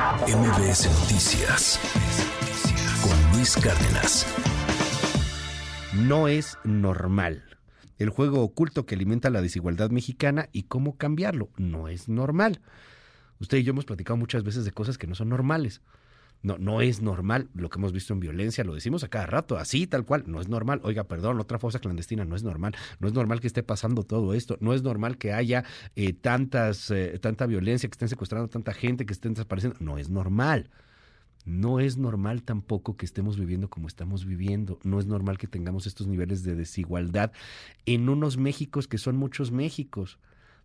MBS Noticias con Luis Cárdenas. No es normal. El juego oculto que alimenta la desigualdad mexicana y cómo cambiarlo. No es normal. Usted y yo hemos platicado muchas veces de cosas que no son normales. No, no es normal lo que hemos visto en violencia, lo decimos a cada rato, así, tal cual, no es normal. Oiga, perdón, otra fosa clandestina, no es normal. No es normal que esté pasando todo esto, no es normal que haya eh, tantas, eh, tanta violencia, que estén secuestrando tanta gente, que estén desapareciendo. No es normal. No es normal tampoco que estemos viviendo como estamos viviendo. No es normal que tengamos estos niveles de desigualdad en unos Méxicos que son muchos Méxicos.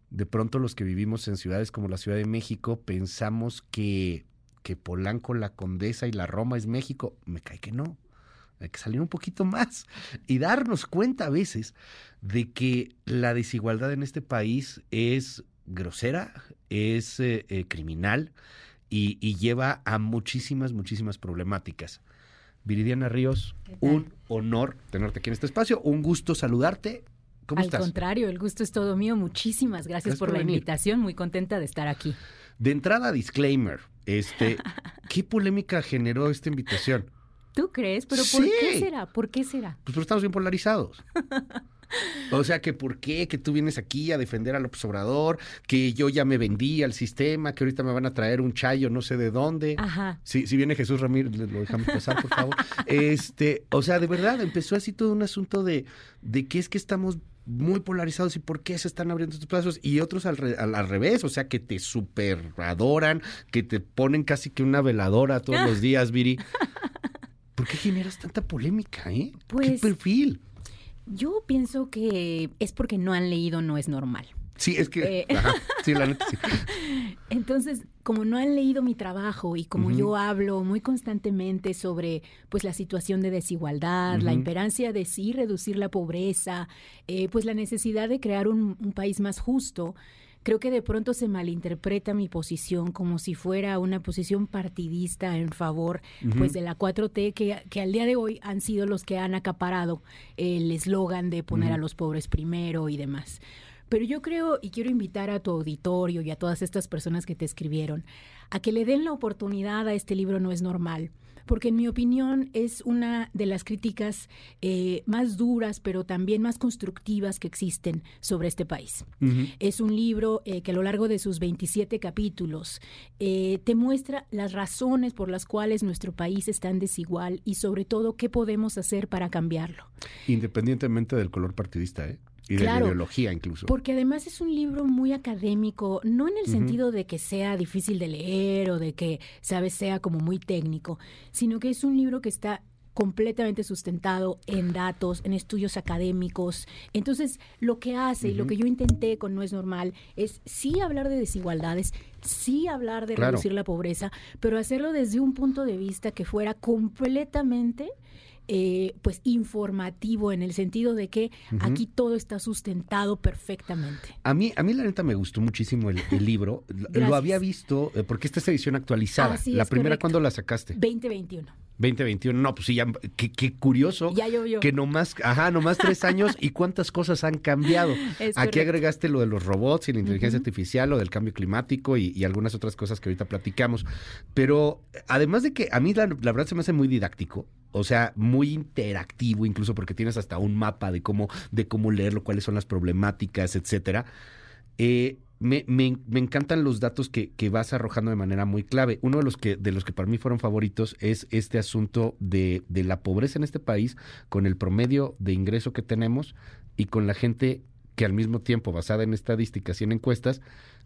De pronto los que vivimos en ciudades como la Ciudad de México pensamos que que Polanco, la Condesa y la Roma es México. Me cae que no. Hay que salir un poquito más y darnos cuenta a veces de que la desigualdad en este país es grosera, es eh, eh, criminal y, y, lleva a muchísimas, muchísimas problemáticas. Viridiana Ríos, un honor tenerte aquí en este espacio, un gusto saludarte. ¿Cómo Al estás? contrario, el gusto es todo mío. Muchísimas gracias, Gracias por, por la venir. invitación. Muy contenta de estar aquí. De entrada, disclaimer. Este, ¿Qué polémica generó esta invitación? ¿Tú crees? ¿Pero por Sí. qué será? ¿Por qué será? Pues porque estamos bien polarizados. O sea, que por qué que tú vienes aquí a defender a López Obrador, que yo ya me vendí al sistema, que ahorita me van a traer un chayo no sé de dónde. Ajá. Si, si viene Jesús Ramírez, lo dejamos pasar, por favor. Este, o sea, de verdad, empezó así todo un asunto de, de que es que estamos muy polarizados y por qué se están abriendo estos plazos y otros al, re- al, al revés, o sea, que te super adoran, que te ponen casi que una veladora todos los días, Viri. ¿Por qué generas tanta polémica, eh? ¿Qué Pues- perfil? Yo pienso que es porque no han leído No es normal. Sí, es que. Eh. Ajá, sí, la neta sí. Entonces, como no han leído mi trabajo y como yo hablo muy constantemente sobre pues la situación de desigualdad, la imperancia de sí reducir la pobreza, eh, pues la necesidad de crear un, un país más justo, creo que de pronto se malinterpreta mi posición como si fuera una posición partidista en favor pues de la 4T que, que al día de hoy han sido los que han acaparado el eslogan de poner a los pobres primero y demás. Pero yo creo y quiero invitar a tu auditorio y a todas estas personas que te escribieron a que le den la oportunidad a este libro No es normal, porque en mi opinión es una de las críticas eh, más duras, pero también más constructivas que existen sobre este país. Es un libro eh, que a lo largo de sus 27 capítulos eh, te muestra las razones por las cuales nuestro país es tan desigual y sobre todo qué podemos hacer para cambiarlo. Independientemente del color partidista, ¿eh? Y de la Claro, ideología incluso. Porque además es un libro muy académico, no en el sentido de que sea difícil de leer o de que, sabes, sea como muy técnico, sino que es un libro que está completamente sustentado en datos, en estudios académicos. Entonces, lo que hace y lo que yo intenté con No es normal es sí hablar de desigualdades, sí hablar de Claro. reducir la pobreza, pero hacerlo desde un punto de vista que fuera completamente eh, pues informativo en el sentido de que aquí todo está sustentado perfectamente. A mí, a mí la neta me gustó muchísimo el, el libro. Lo- había visto, eh, porque esta es edición actualizada. Así la es, primera, correcto. ¿cuándo la sacaste? 2021. 2021. No, pues sí, ya, qué, qué curioso. Ya llovió. Que nomás, ajá, nomás tres años y cuántas cosas han cambiado. Es Aquí correcto. agregaste lo de los robots y la inteligencia artificial, lo del cambio climático y, y algunas otras cosas que ahorita platicamos. Pero eh, además de que a mí la, la verdad se me hace muy didáctico, o sea, muy interactivo, incluso porque tienes hasta un mapa de cómo, de cómo leerlo, cuáles son las problemáticas, etcétera. Eh, me, me- me encantan los datos que, que vas arrojando de manera muy clave. Uno de los que, de los que para mí fueron favoritos es este asunto de, de la pobreza en este país, con el promedio de ingreso que tenemos y con la gente que al mismo tiempo, basada en estadísticas y en encuestas,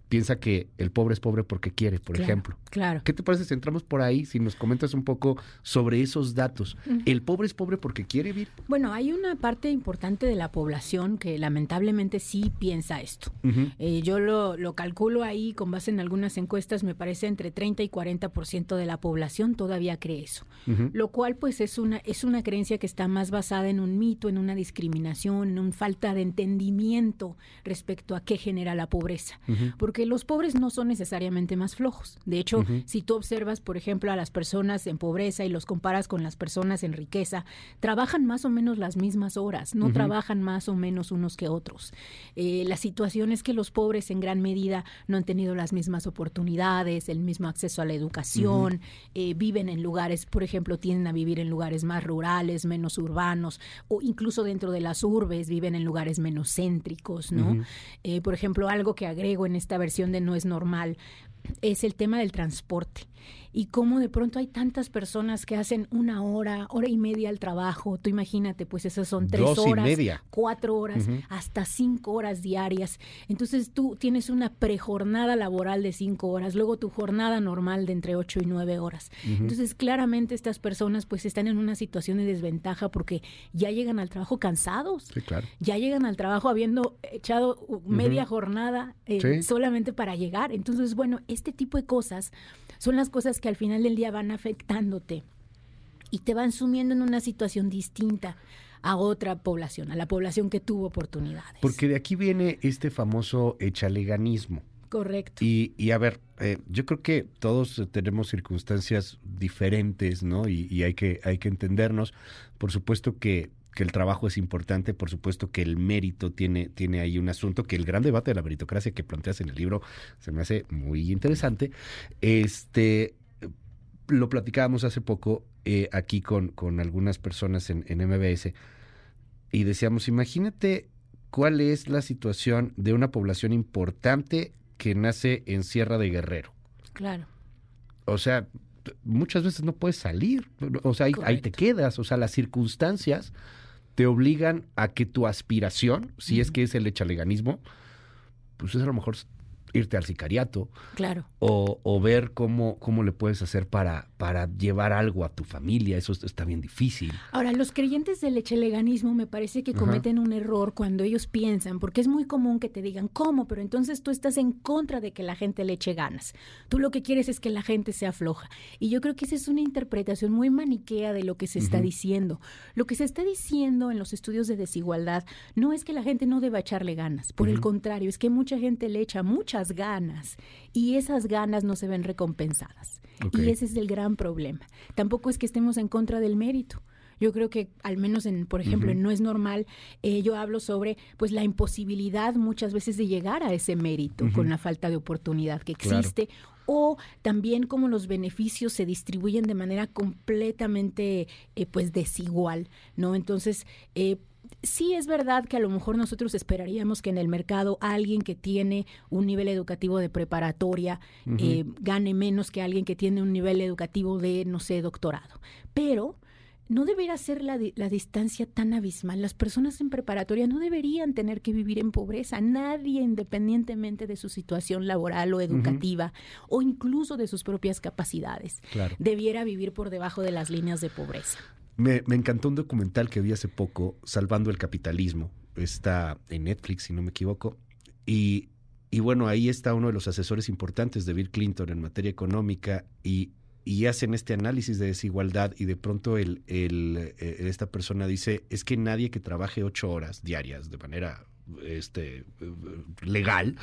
piensa que el pobre es pobre porque quiere, por Claro, ejemplo. Claro. ¿Qué te parece si entramos por ahí, si nos comentas un poco sobre esos datos? ¿El pobre es pobre porque quiere vivir? Bueno, hay una parte importante de la población que lamentablemente sí piensa esto. Eh, yo lo, lo calculo ahí con base en algunas encuestas, me parece entre 30 y 40% de la población todavía cree eso. Lo cual pues es una, es una creencia que está más basada en un mito, en una discriminación, en una falta de entendimiento respecto a qué genera la pobreza. Porque porque los pobres no son necesariamente más flojos. De hecho, si tú observas, por ejemplo, a las personas en pobreza y los comparas con las personas en riqueza, trabajan más o menos las mismas horas, no trabajan más o menos unos que otros. Eh, la situación es que los pobres en gran medida no han tenido las mismas oportunidades, el mismo acceso a la educación, eh, viven en lugares, por ejemplo, tienden a vivir en lugares más rurales, menos urbanos, o incluso dentro de las urbes viven en lugares menos céntricos, ¿no? Eh, por ejemplo, algo que agrego en esta versión de No es normal es el tema del transporte y cómo de pronto hay tantas personas que hacen una hora, hora y media al trabajo. Tú imagínate, pues esas son tres horas, cuatro horas, hasta cinco horas diarias. Entonces tú tienes una prejornada laboral de cinco horas, luego tu jornada normal de entre ocho y nueve horas. Entonces claramente estas personas pues están en una situación de desventaja porque ya llegan al trabajo cansados. Ya llegan al trabajo habiendo echado media jornada eh, solamente para llegar. Entonces, bueno, este tipo de cosas son las cosas que al final del día van afectándote y te van sumiendo en una situación distinta a otra población, a la población que tuvo oportunidades. Porque de aquí viene este famoso echaleganismo. Correcto. Y, a ver, eh, yo creo que todos tenemos circunstancias diferentes, ¿no? Y, hay, que, hay que entendernos. Por supuesto que, que, el trabajo es importante, por supuesto que el mérito tiene, tiene ahí un asunto, que el gran debate de la meritocracia que planteas en el libro se me hace muy interesante. Este, lo platicábamos hace poco eh, aquí con, con, algunas personas en, en, MBS y decíamos, imagínate cuál es la situación de una población importante que nace en Sierra de Guerrero. Claro. O sea, muchas veces no puedes salir, o sea, ahí, te quedas, o sea, las circunstancias te obligan a que tu aspiración, si es que es el echaleganismo, pues es a lo mejor irte al sicariato. Claro. O, o, ver cómo, cómo le puedes hacer para, para llevar algo a tu familia. Eso está bien difícil. Ahora, los creyentes del echeleganismo me parece que cometen un error cuando ellos piensan, porque es muy común que te digan, ¿cómo? Pero entonces tú estás en contra de que la gente le eche ganas. Tú lo que quieres es que la gente sea floja. Y yo creo que esa es una interpretación muy maniquea de lo que se está diciendo. Lo que se está diciendo en los estudios de desigualdad no es que la gente no deba echarle ganas. Por el contrario, es que mucha gente le echa mucha ganas y esas ganas no se ven recompensadas. Y ese es el gran problema. Tampoco es que estemos en contra del mérito. Yo creo que al menos en, por ejemplo, No es normal, eh, yo hablo sobre pues la imposibilidad muchas veces de llegar a ese mérito con la falta de oportunidad que existe o también cómo los beneficios se distribuyen de manera completamente eh, pues desigual, ¿no? Entonces, eh, sí es verdad que a lo mejor nosotros esperaríamos que en el mercado alguien que tiene un nivel educativo de preparatoria eh, gane menos que alguien que tiene un nivel educativo de, no sé, doctorado. Pero no debería ser la, la, distancia tan abismal. Las personas en preparatoria no deberían tener que vivir en pobreza. Nadie, independientemente de su situación laboral o educativa, o incluso de sus propias capacidades, debiera vivir por debajo de las líneas de pobreza. Me, encantó un documental que vi hace poco, Salvando el Capitalismo. Está en Netflix, si no me equivoco. Y, bueno, ahí está uno de los asesores importantes de Bill Clinton en materia económica y, hacen este análisis de desigualdad y de pronto el, el, eh, esta persona dice, es que nadie que trabaje ocho horas diarias de manera este, legal,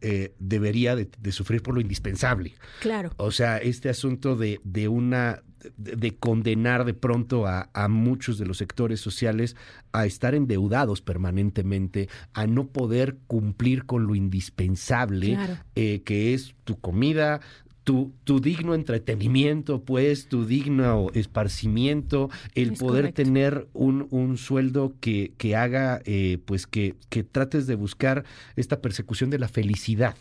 eh, debería de, sufrir por lo indispensable. Claro. O sea, este asunto de, de una de, condenar de pronto a, muchos de los sectores sociales a estar endeudados permanentemente, a no poder cumplir con lo indispensable, eh, que es tu comida, tu, tu, digno entretenimiento, pues, tu digno esparcimiento, el poder tener un, un, sueldo que, que haga, eh, pues, que, que trates de buscar esta persecución de la felicidad.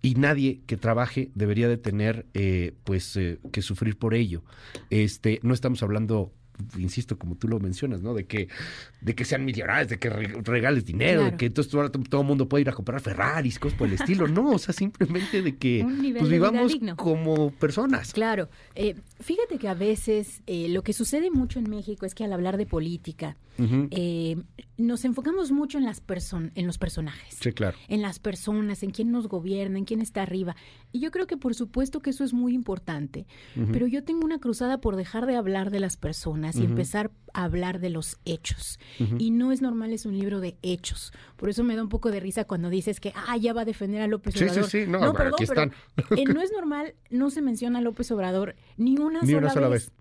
Y nadie que trabaje debería de tener eh, pues eh, que sufrir por ello. Este no estamos hablando insisto, como tú lo mencionas, ¿no? De que, de que sean millonarios, de que regales dinero, de que entonces todo, todo, el mundo puede ir a comprar Ferraris, cosas por el estilo. No, o sea, simplemente de que pues, vivamos como personas. Claro. Eh, fíjate que a veces eh, lo que sucede mucho en México es que al hablar de política, eh, nos enfocamos mucho en las en los personajes. Sí, claro. En las personas, en quién nos gobierna, en quién está arriba. Y yo creo que por supuesto que eso es muy importante. Pero yo tengo una cruzada por dejar de hablar de las personas y empezar a hablar de los hechos. Y No es normal es un libro de hechos. Por eso me da un poco de risa cuando dices que, ah, ya va a defender a López Obrador. Sí, sí, sí, no, perdón, aquí están. No es normal, no se menciona a López Obrador ni una ni sola, una sola vez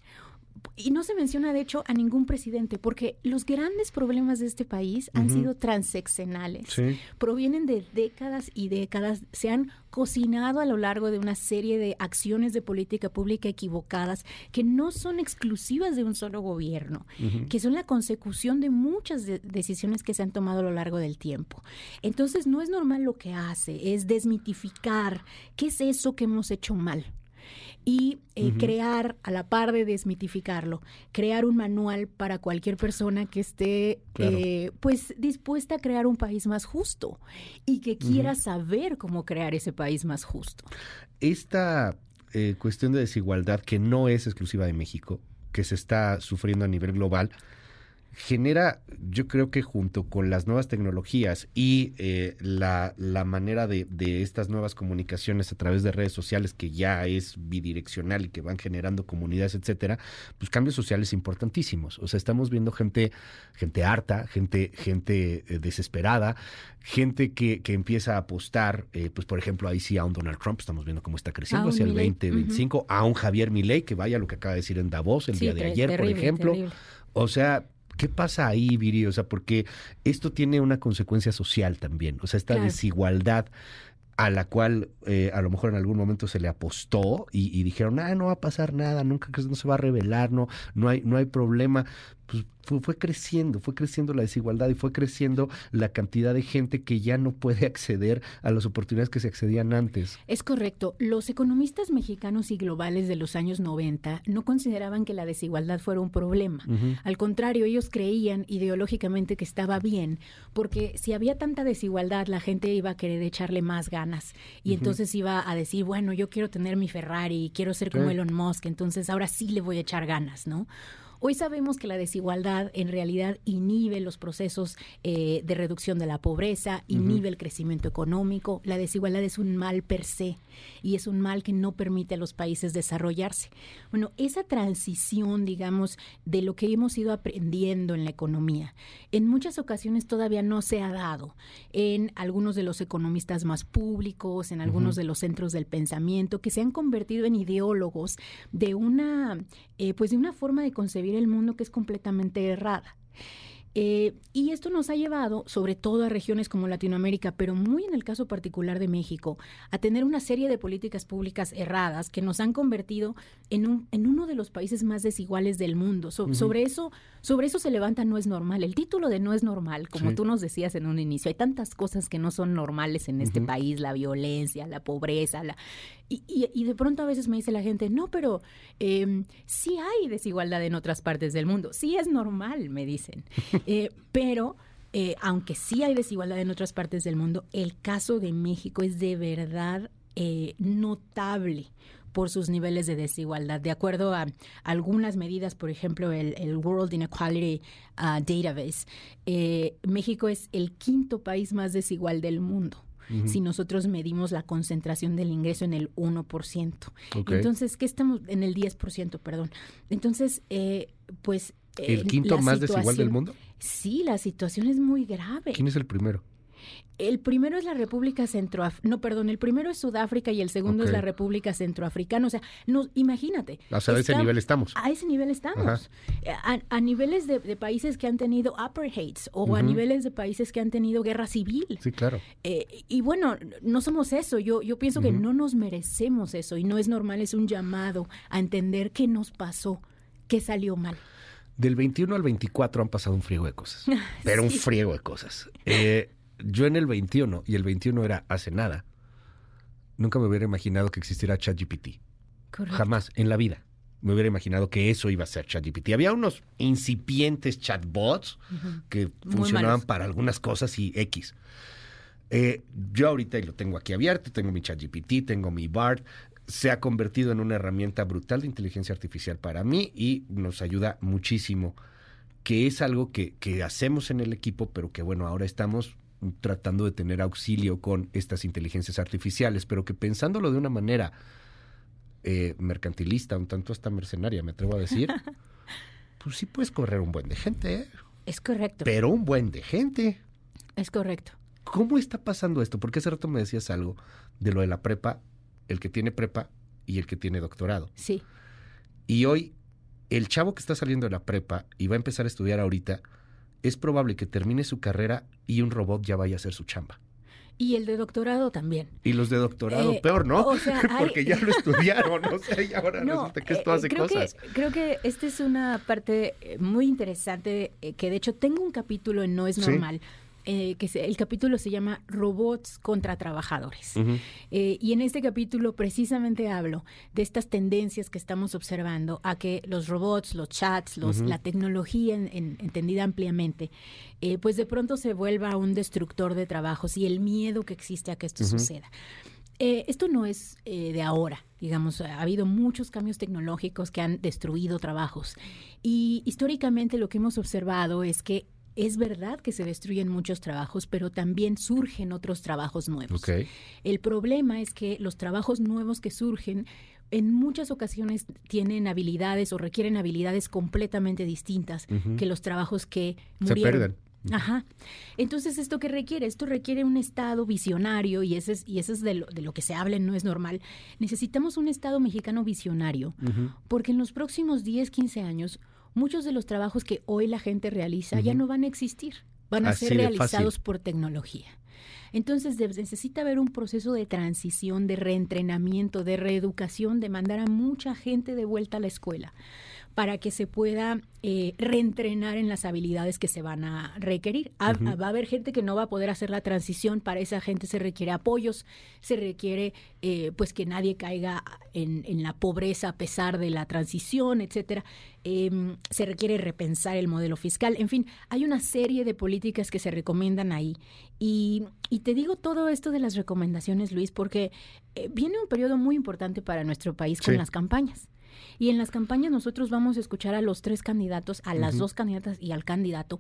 y no se menciona de hecho a ningún presidente, porque los grandes problemas de este país han sido transeccionales, provienen de décadas y décadas, se han cocinado a lo largo de una serie de acciones de política pública equivocadas que no son exclusivas de un solo gobierno, que son la consecución de muchas decisiones que se han tomado a lo largo del tiempo. Entonces no es normal lo que hace, es desmitificar qué es eso que hemos hecho mal y eh, crear, a la par de desmitificarlo, crear un manual para cualquier persona que esté eh, pues dispuesta a crear un país más justo y que quiera saber cómo crear ese país más justo. Esta eh, cuestión de desigualdad que no es exclusiva de México, que se está sufriendo a nivel global, genera, yo creo que junto con las nuevas tecnologías y eh, la, la, manera de, de, estas nuevas comunicaciones a través de redes sociales, que ya es bidireccional y que van generando comunidades, etcétera, pues cambios sociales importantísimos. O sea, estamos viendo gente, gente harta, gente, gente eh, desesperada, gente que, que empieza a apostar, eh, pues por ejemplo, ahí sí a un Donald Trump, estamos viendo cómo está creciendo hacia el 2025, a un Javier Milei, que vaya lo que acaba de decir en Davos el día de ayer, por ejemplo. O sea, ¿Qué pasa ahí, Viri? O sea, porque esto tiene una consecuencia social también. O sea, esta desigualdad a la cual eh, a lo mejor en algún momento se le apostó y, dijeron, ah, no va a pasar nada, nunca no se va a revelar, no, no hay, no hay problema pues fue, creciendo, fue creciendo la desigualdad y fue creciendo la cantidad de gente que ya no puede acceder a las oportunidades que se accedían antes. Es correcto. Los economistas mexicanos y globales de los años 90 no consideraban que la desigualdad fuera un problema. Al contrario, ellos creían ideológicamente que estaba bien, porque si había tanta desigualdad, la gente iba a querer echarle más ganas y entonces iba a decir, bueno, yo quiero tener mi Ferrari, quiero ser como Elon Musk, entonces ahora sí le voy a echar ganas, ¿no? Hoy sabemos que la desigualdad en realidad inhibe los procesos eh, de reducción de la pobreza, inhibe el crecimiento económico. La desigualdad es un mal per se y es un mal que no permite a los países desarrollarse. Bueno, esa transición, digamos, de lo que hemos ido aprendiendo en la economía, en muchas ocasiones todavía no se ha dado en algunos de los economistas más públicos, en algunos de los centros del pensamiento, que se han convertido en ideólogos de una, eh, pues de una forma de concebir el mundo que es completamente errada. Eh, y esto nos ha llevado, sobre todo a regiones como Latinoamérica, pero muy en el caso particular de México, a tener una serie de políticas públicas erradas que nos han convertido en, un, en uno de los países más desiguales del mundo. Sobre eso sobre eso se levanta No es normal. El título de No es normal, como tú nos decías en un inicio, hay tantas cosas que no son normales en este país, la violencia, la pobreza, la... Y, y, de pronto a veces me dice la gente, no, pero eh, sí hay desigualdad en otras partes del mundo, sí es normal, me dicen, eh, pero... Eh, aunque sí hay desigualdad en otras partes del mundo, el caso de México es de verdad eh, notable por sus niveles de desigualdad. De acuerdo a algunas medidas, por ejemplo, el, World Inequality uh, Database, eh, México es el quinto país más desigual del mundo. Si nosotros medimos la concentración del ingreso en el 1%. Entonces, ¿qué estamos? En el 10%, perdón. Entonces, eh, pues... ¿El quinto más desigual del mundo? Sí, la situación es muy grave. ¿Quién es el primero? El primero es la República Centroafricana, no, perdón, el primero es Sudáfrica y el segundo es la República Centroafricana. O sea, no, imagínate. a ese nivel estamos. A ese nivel estamos. A, niveles de, países que han tenido apartheids o a niveles de países que han tenido guerra civil. Sí, claro. Eh, y bueno, no somos eso. Yo, yo pienso que no nos merecemos eso y no es normal, es un llamado a entender qué nos pasó, qué salió mal. Del 21 al 24 han pasado un friego de cosas, pero un friego de cosas. Eh, yo en el 21, y el 21 era hace nada, nunca me hubiera imaginado que existiera ChatGPT. Jamás, en la vida. Me hubiera imaginado que eso iba a ser ChatGPT. Había unos incipientes chatbots que funcionaban para algunas cosas y X. Eh, yo ahorita lo tengo aquí abierto, tengo mi ChatGPT, tengo mi BART, se ha convertido en una herramienta brutal de inteligencia artificial para mí y nos ayuda muchísimo, que es algo que, que hacemos en el equipo, pero que bueno, ahora estamos tratando de tener auxilio con estas inteligencias artificiales, pero que pensándolo de una manera eh, mercantilista, un tanto hasta mercenaria, me atrevo a decir, pues sí puedes correr un buen de gente, ¿eh? Es correcto. Pero un buen de gente. Es correcto. ¿Cómo está pasando esto? Porque hace rato me decías algo de lo de la prepa, el que tiene prepa y el que tiene doctorado. Sí. Y hoy, el chavo que está saliendo de la prepa y va a empezar a estudiar ahorita, es probable que termine su carrera y un robot ya vaya a hacer su chamba. Y el de doctorado también. Y los de doctorado, Eh, peor, ¿no? o sea, hay- Porque ya lo estudiaron, o sea, y ahora No, resulta que esto eh, hace creo cosas. Que, creo que esta es una parte eh, muy interesante, que de hecho tengo un capítulo en No es Sí. Eh, que se- el capítulo se llama Robots contra Trabajadores. Ujú. Eh, y en este capítulo precisamente hablo de estas tendencias que estamos observando a que los robots, los chats, los, la tecnología en- en- entendida ampliamente, eh, pues de pronto se vuelva un destructor de trabajos y el miedo que existe a que esto suceda. Eh, esto no es eh, de ahora, digamos, ha habido muchos cambios tecnológicos que han destruido trabajos y históricamente lo que hemos observado es que es verdad que se destruyen muchos trabajos, pero también surgen otros trabajos nuevos. El problema es que los trabajos nuevos que surgen en muchas ocasiones tienen habilidades o requieren habilidades completamente distintas que los trabajos que Se murieron. pierden. Ajá. Entonces, ¿esto qué requiere? Esto requiere un Estado visionario y ese es, y ese es de, lo, de lo que se habla No es Normal. Necesitamos un Estado mexicano visionario porque en los próximos 10, 15 años, muchos de los trabajos que hoy la gente realiza ya no van a existir, van a Así ser realizados fácil. por tecnología. Entonces necesita haber un proceso de transición, de reentrenamiento, de reeducación, de mandar a mucha gente de vuelta a la escuela para que se pueda eh, reentrenar en las habilidades que se van a requerir. Va a haber gente que no va a poder hacer la transición, para esa gente se requiere apoyos, se requiere eh, pues que nadie caiga en, en la pobreza a pesar de la transición, etcétera. Em, se requiere repensar el modelo fiscal, en fin, hay una serie de políticas que se recomiendan ahí. Y, y te digo todo esto de las recomendaciones, Luis, porque eh, viene un periodo muy importante para nuestro país con las campañas. Y en las campañas nosotros vamos a escuchar a los tres candidatos, a las dos candidatas y al candidato,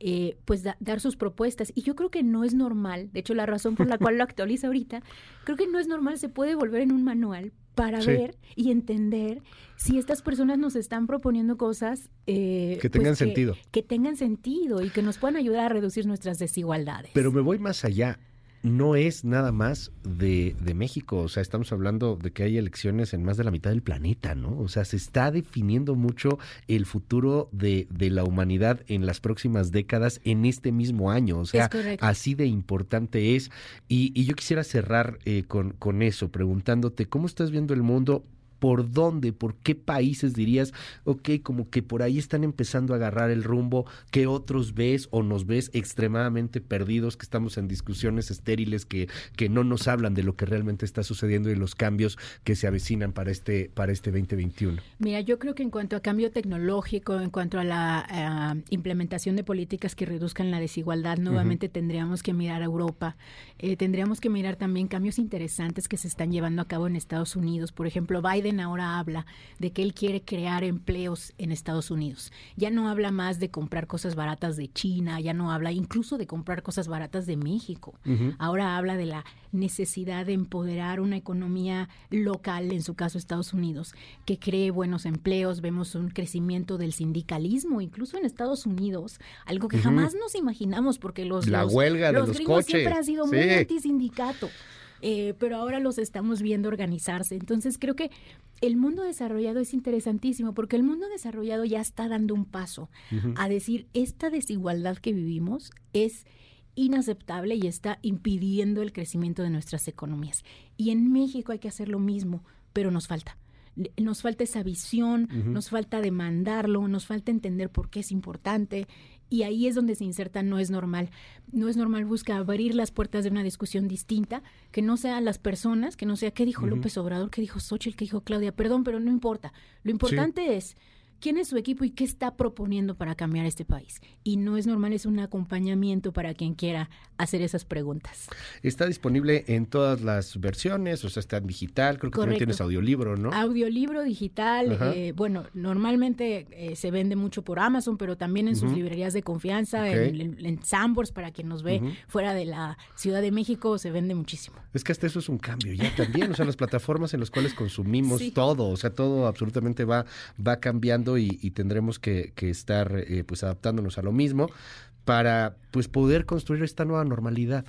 eh, pues da- dar sus propuestas. Y yo creo que no es normal, de hecho la razón por la cual lo actualiza ahorita, creo que no es normal, se puede volver en un manual para Sí. ver y entender si estas personas nos están proponiendo cosas eh, Que pues, tengan sentido. que tengan sentido y que nos puedan ayudar a reducir nuestras desigualdades. Pero me voy más allá. No es nada más de, de México, o sea, estamos hablando de que hay elecciones en más de la mitad del planeta, ¿no? O sea, se está definiendo mucho el futuro de, de la humanidad en las próximas décadas en este mismo año, o sea, así de importante es. Y, y yo quisiera cerrar eh, con, con eso, preguntándote, ¿cómo estás viendo el mundo? ¿Por dónde? ¿Por qué países dirías, ok, como que por ahí están empezando a agarrar el rumbo? ¿Qué otros ves o nos ves extremadamente perdidos, que estamos en discusiones estériles que, que no nos hablan de lo que realmente está sucediendo y los cambios que se avecinan para este, para este 2021? Mira, yo creo que en cuanto a cambio tecnológico, en cuanto a la ah, implementación de políticas que reduzcan la desigualdad, nuevamente tendríamos que mirar a Europa. Eh, tendríamos que mirar también cambios interesantes que se están llevando a cabo en Estados Unidos. Por ejemplo, Biden ahora habla de que él quiere crear empleos en Estados Unidos. Ya no habla más de comprar cosas baratas de China, ya no habla incluso de comprar cosas baratas de México. Ahora habla de la necesidad de empoderar una economía local, en su caso Estados Unidos, que cree buenos empleos. Vemos un crecimiento del sindicalismo, incluso en Estados Unidos, algo que jamás nos imaginamos porque los, La los- huelga de los gringos siempre han sido muy Sí. antisindicato. Eh, pero ahora los estamos viendo organizarse. Entonces creo que el mundo desarrollado es interesantísimo porque el mundo desarrollado ya está dando un paso a decir esta desigualdad que vivimos es inaceptable y está impidiendo el crecimiento de nuestras economías. Y en México hay que hacer lo mismo, pero nos falta. Nos falta esa visión, nos falta demandarlo, nos falta entender por qué es importante. Y ahí es donde se inserta No es normal. No es normal busca abrir las puertas de una discusión distinta, que no sean las personas, que no sea qué dijo Ujú. López Obrador, qué dijo Xochitl, qué dijo Claudia. Perdón, pero no importa. Lo importante es quién es su equipo y qué está proponiendo para cambiar este país. Y no es normal, es un acompañamiento para quien quiera hacer esas preguntas. Está disponible en todas las versiones, o sea, está en digital, creo que también tienes audiolibro, ¿no? Audiolibro digital, eh, bueno, normalmente eh, se vende mucho por Amazon, pero también en sus librerías de confianza, en, en, en Sambors, para quien nos ve fuera de la Ciudad de México, se vende muchísimo. Es que hasta eso es un cambio ya también, o sea, las plataformas en las cuales consumimos Sí. todo, o sea, todo absolutamente va, va cambiando. Y tendremos que, que estar eh, pues adaptándonos a lo mismo para pues poder construir esta nueva normalidad.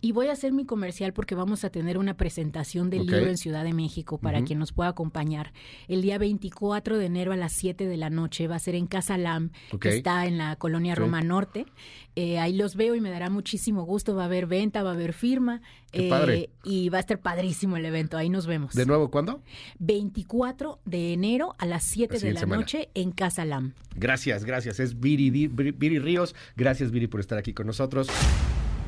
Y voy a hacer mi comercial porque vamos a tener una presentación del libro en Ciudad de México para quien nos pueda acompañar. El día 24 de enero a las 7 de la noche va a ser en Casa Lam, que está en la colonia. Roma Norte. Eh, ahí los veo y me dará muchísimo gusto. Va a haber venta, va a haber firma. eh, padre. Y va a estar padrísimo el evento. Ahí nos vemos. ¿De nuevo cuándo? 24 de enero a las 7 La de la semana. noche en Casa Lam. Gracias, gracias. Es Viri, Viri, Viri Ríos. Gracias, Viri, por estar aquí con nosotros.